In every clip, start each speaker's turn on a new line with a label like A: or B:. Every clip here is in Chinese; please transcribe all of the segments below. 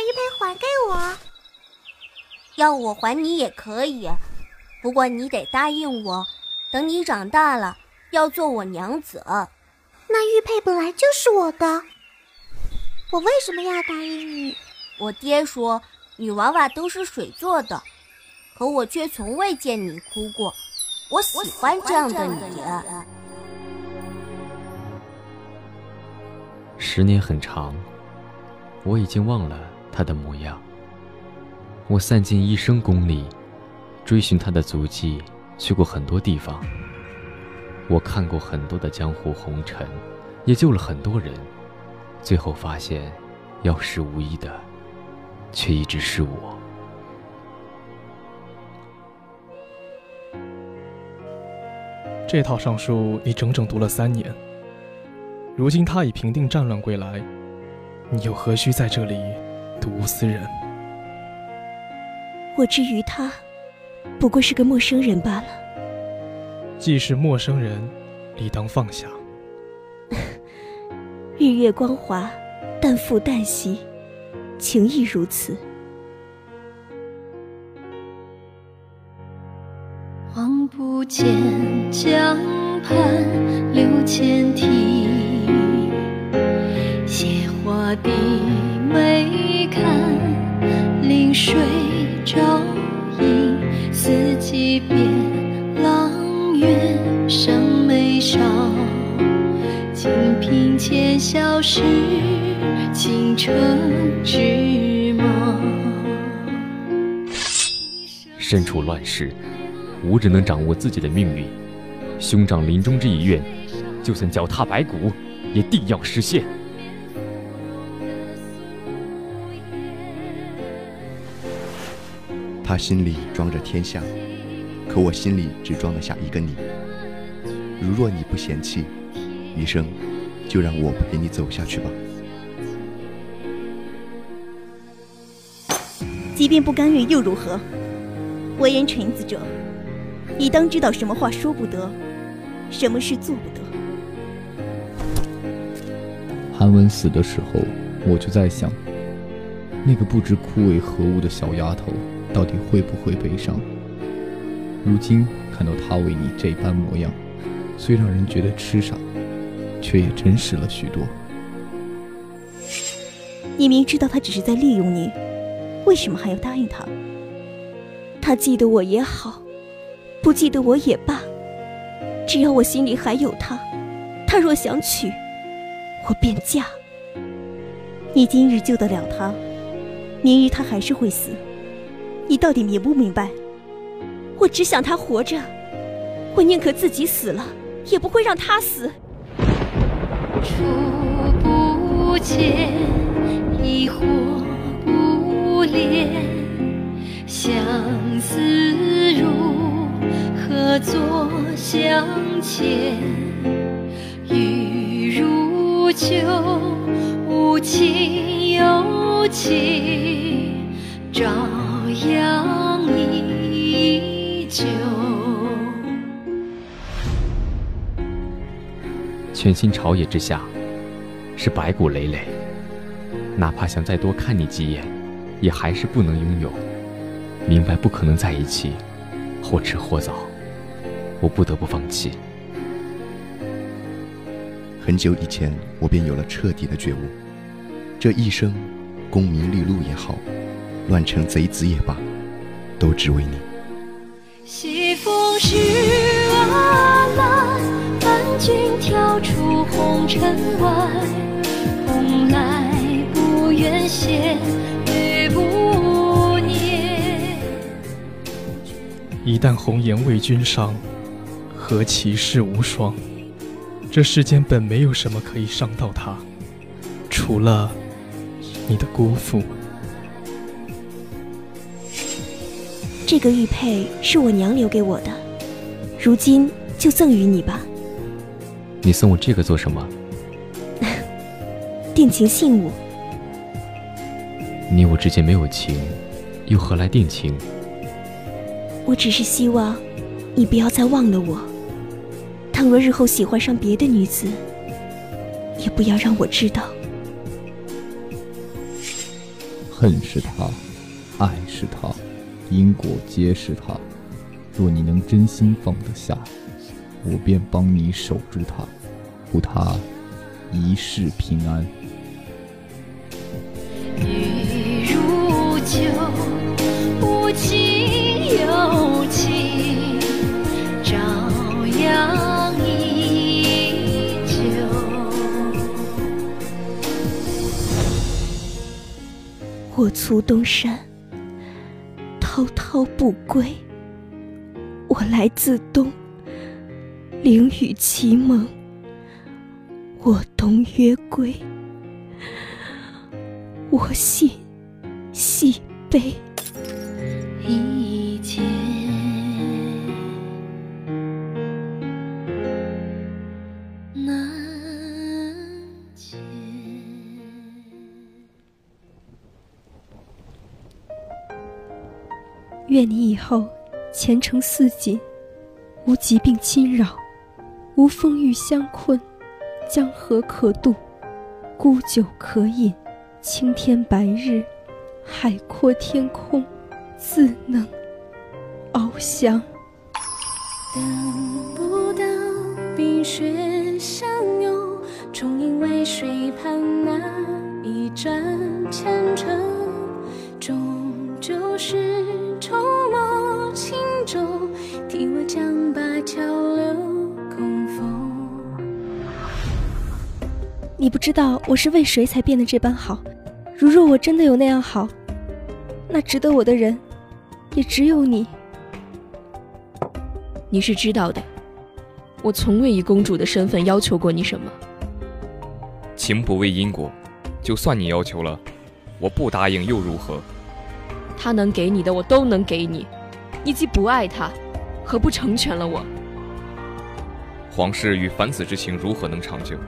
A: 玉佩还给我。
B: 要我还你也可以，不过你得答应我，等你长大了要做我娘子。
A: 那玉佩本来就是我的，我为什么要答应你？
B: 我爹说女娃娃都是水做的，可我却从未见你哭过。我喜欢这样的你。
C: 十年很长，我已经忘了他的模样。我散尽一生功力，追寻他的足迹，去过很多地方。我看过很多的江湖红尘，也救了很多人，最后发现，药石无一的，却一直是我。
D: 这套尚书你整整读了三年，如今他已平定战乱归来，你又何须在这里睹物思人？
E: 我之于他，不过是个陌生人罢了。
D: 既是陌生人，理当放下。
E: 日月光华，淡复淡兮，情亦如此。
F: 望不见江畔柳千啼，斜花低水照影，四季变，阆苑上眉梢，金瓶前笑时，倾城之貌。
C: 身处乱世。无人能掌握自己的命运，兄长临终之遗愿，就算脚踏白骨，也定要实现。
G: 他心里装着天下，可我心里只装得下一个你。如若你不嫌弃，余生就让我陪你走下去吧。
E: 即便不甘愿又如何？为人臣子者。你当知道什么话说不得，什么事做不得。
H: 韩文死的时候，我就在想，那个不知枯萎何物的小丫头，到底会不会悲伤？如今看到他为你这般模样，虽让人觉得痴傻，却也真实了许多。
E: 你明知道他只是在利用你，为什么还要答应他？他记得我也好。不记得我也罢，只要我心里还有他，他若想娶，我便嫁。你今日救得了他，明日他还是会死。你到底明不明白？我只想他活着，我宁可自己死了，也不会让他死。
F: 初不见，疑惑不怜，相思如。何作相牵？雨如酒，无情有情，朝阳依旧。
C: 全新朝野之下，是白骨累累。哪怕想再多看你几眼，也还是不能拥有。明白不可能在一起，或迟或早。我不得不放弃。
G: 很久以前，我便有了彻底的觉悟：这一生，功名利禄也好，乱成贼子也罢，都只为你。
F: 西风是阿兰，伴君跳出红尘外。蓬莱不愿谢，雨不念。
D: 一旦红颜为君伤。何其世无双！这世间本没有什么可以伤到他，除了你的辜负。
E: 这个玉佩是我娘留给我的，如今就赠与你吧。
C: 你送我这个做什么？
E: 定情信物。
C: 你我之间没有情，又何来定情？
E: 我只是希望你不要再忘了我。倘若日后喜欢上别的女子，也不要让我知道。
H: 恨是他，爱是他，因果皆是他。若你能真心放得下，我便帮你守住他，护他一世平安。
F: 雨如酒，无情有情，朝阳依旧。
I: 我卒东山，滔滔不归。我来自东，灵雨奇蒙。我东曰归，我心西悲。愿你以后前程似锦，无疾病侵扰，无风雨相困，江河可渡，沽酒可饮，青天白日，海阔天空，自能翱翔。
J: 等不到冰雪相拥，终因为水畔那一盏前程，终究是
I: 你不知道我是为谁才变得这般好。如若我真的有那样好，那值得我的人，也只有你。
K: 你是知道的，我从未以公主的身份要求过你什么。
L: 情不为因果，就算你要求了，我不答应又如何？
K: 他能给你的，我都能给你。你既不爱他，何不成全了我？
L: 皇室与凡子之情如何能长久？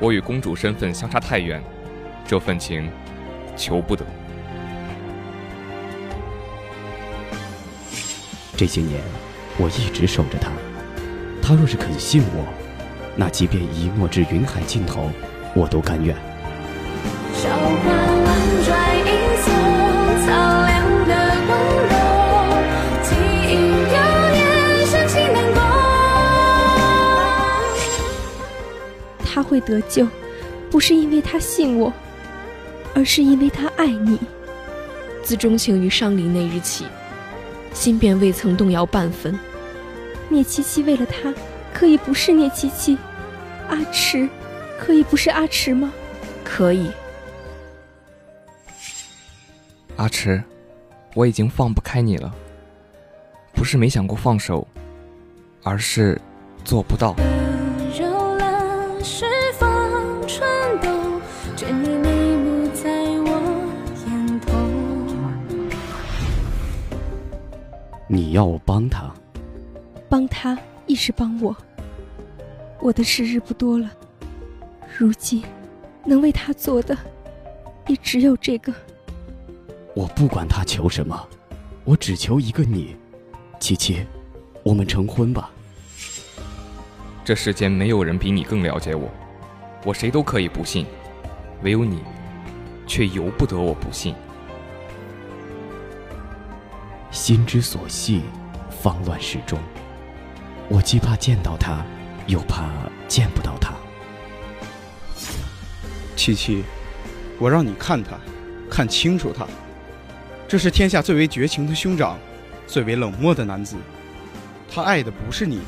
L: 我与公主身份相差太远，这份情求不得。
M: 这些年，我一直守着她。她若是肯信我，那即便一诺至云海尽头，我都甘愿。
I: 会得救，不是因为他信我，而是因为他爱你。
K: 自钟情于伤离那日起，心便未曾动摇半分。
I: 聂七七为了他，可以不是聂七七；阿迟，可以不是阿迟吗？
K: 可以。
L: 阿迟，我已经放不开你了。不是没想过放手，而是做不到。
J: 倦意眉目在我眼头。
M: 你要我帮他，
I: 帮他亦是帮我。我的时日不多了，如今能为他做的，也只有这个。
M: 我不管他求什么，我只求一个你。七七，我们成婚吧。
L: 这世间没有人比你更了解我，我谁都可以不信，唯有你，却由不得我不信。
M: 心之所系，方乱世中。我既怕见到他，又怕见不到他。
N: 七七，我让你看他，看清楚他。这是天下最为绝情的兄长，最为冷漠的男子。他爱的不是你，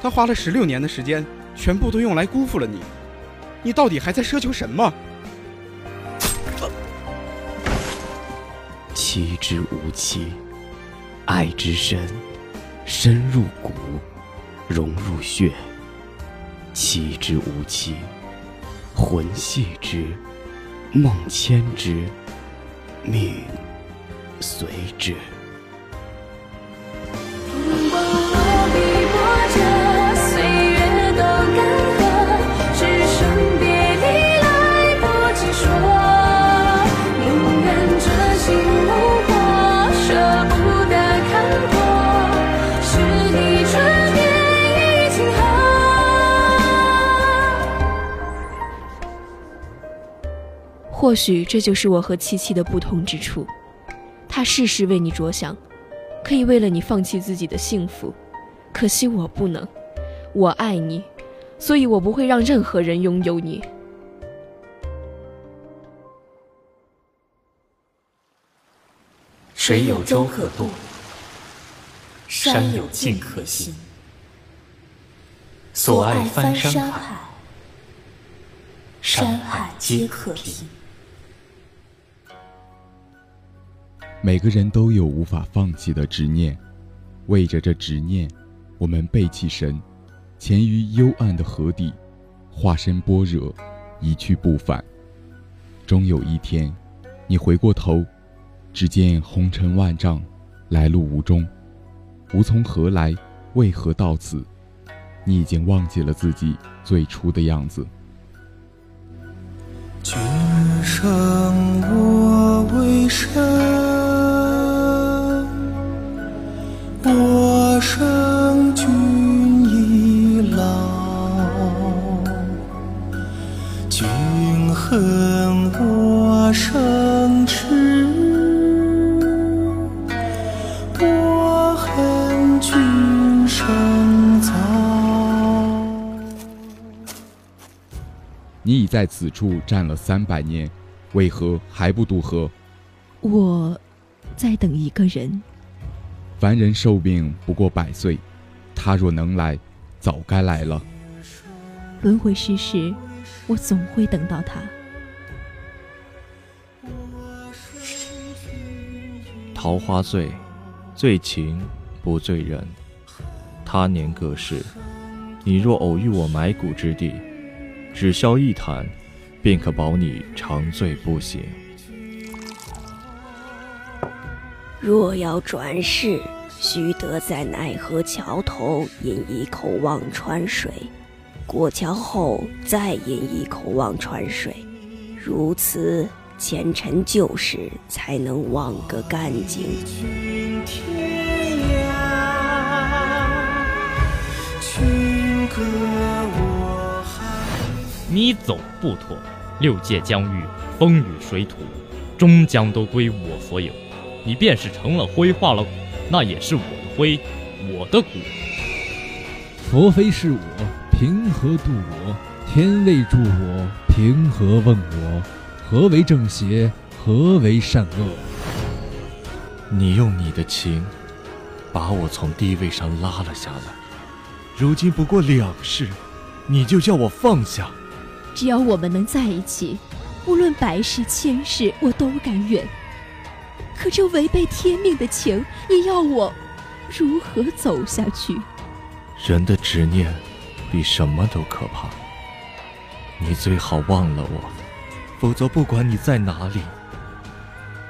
N: 他花了十六年的时间，全部都用来辜负了你。你到底还在奢求什么？
M: 妻之无期，爱之深，深入骨，融入血。妻之无妻，魂系之，梦牵之，命随之。
K: 或许这就是我和七七的不同之处。他事事为你着想，可以为了你放弃自己的幸福，可惜我不能。我爱你，所以我不会让任何人拥有你。
O: 水有舟可渡，山有径可行。所爱翻山海，山海皆可平。
P: 每个人都有无法放弃的执念，为着这执念，我们背弃神，潜于幽暗的河底，化身般若，一去不返。终有一天，你回过头，只见红尘万丈，来路无踪，无从何来，为何到此？你已经忘记了自己最初的样子。
Q: 君生我为生，生君已老。君恨我生痴，我恨君生早。
P: 你已在此处站了三百年，为何还不渡河？
I: 我在等一个人。
P: 凡人寿命不过百岁，他若能来，早该来了。
I: 轮回世事，我总会等到他。
R: 桃花醉，醉情不醉人。他年各世，你若偶遇我埋骨之地，只消一坛，便可保你长醉不醒。
E: 若要转世，须得在奈何桥头饮一口忘川水，过桥后再饮一口忘川水，如此前尘旧事才能忘个干净。
Q: 君歌我
S: 你走不脱，六界疆域，风雨水土，终将都归我所有。你便是成了灰化了骨，那也是我的灰，我的骨。
T: 佛非是我，凭何度我？天未助我，凭何问我？何为正邪？何为善恶？
R: 你用你的情，把我从地位上拉了下来。如今不过两世，你就叫我放下？
I: 只要我们能在一起，无论百世千世，我都甘愿。可这违背天命的情，你要我如何走下去？
R: 人的执念比什么都可怕。你最好忘了我，否则不管你在哪里，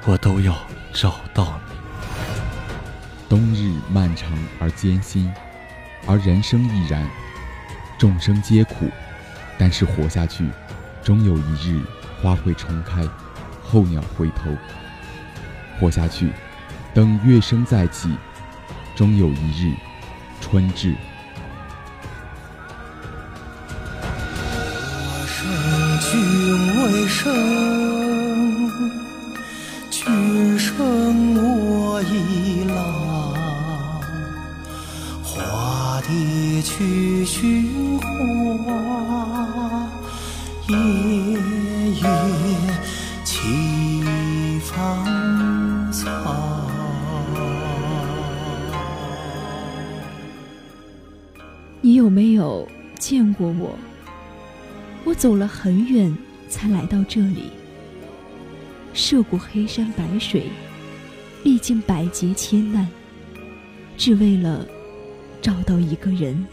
R: 我都要找到你。
P: 冬日漫长而艰辛，而人生亦然。众生皆苦，但是活下去，终有一日花会重开，候鸟回头。活下去，等月升再起，终有一日春至。
Q: 我生君未生，君生我已老。花蝶去寻
I: 你有没有见过我？我走了很远才来到这里，涉过黑山白水，历尽百劫千难，只为了找到一个人。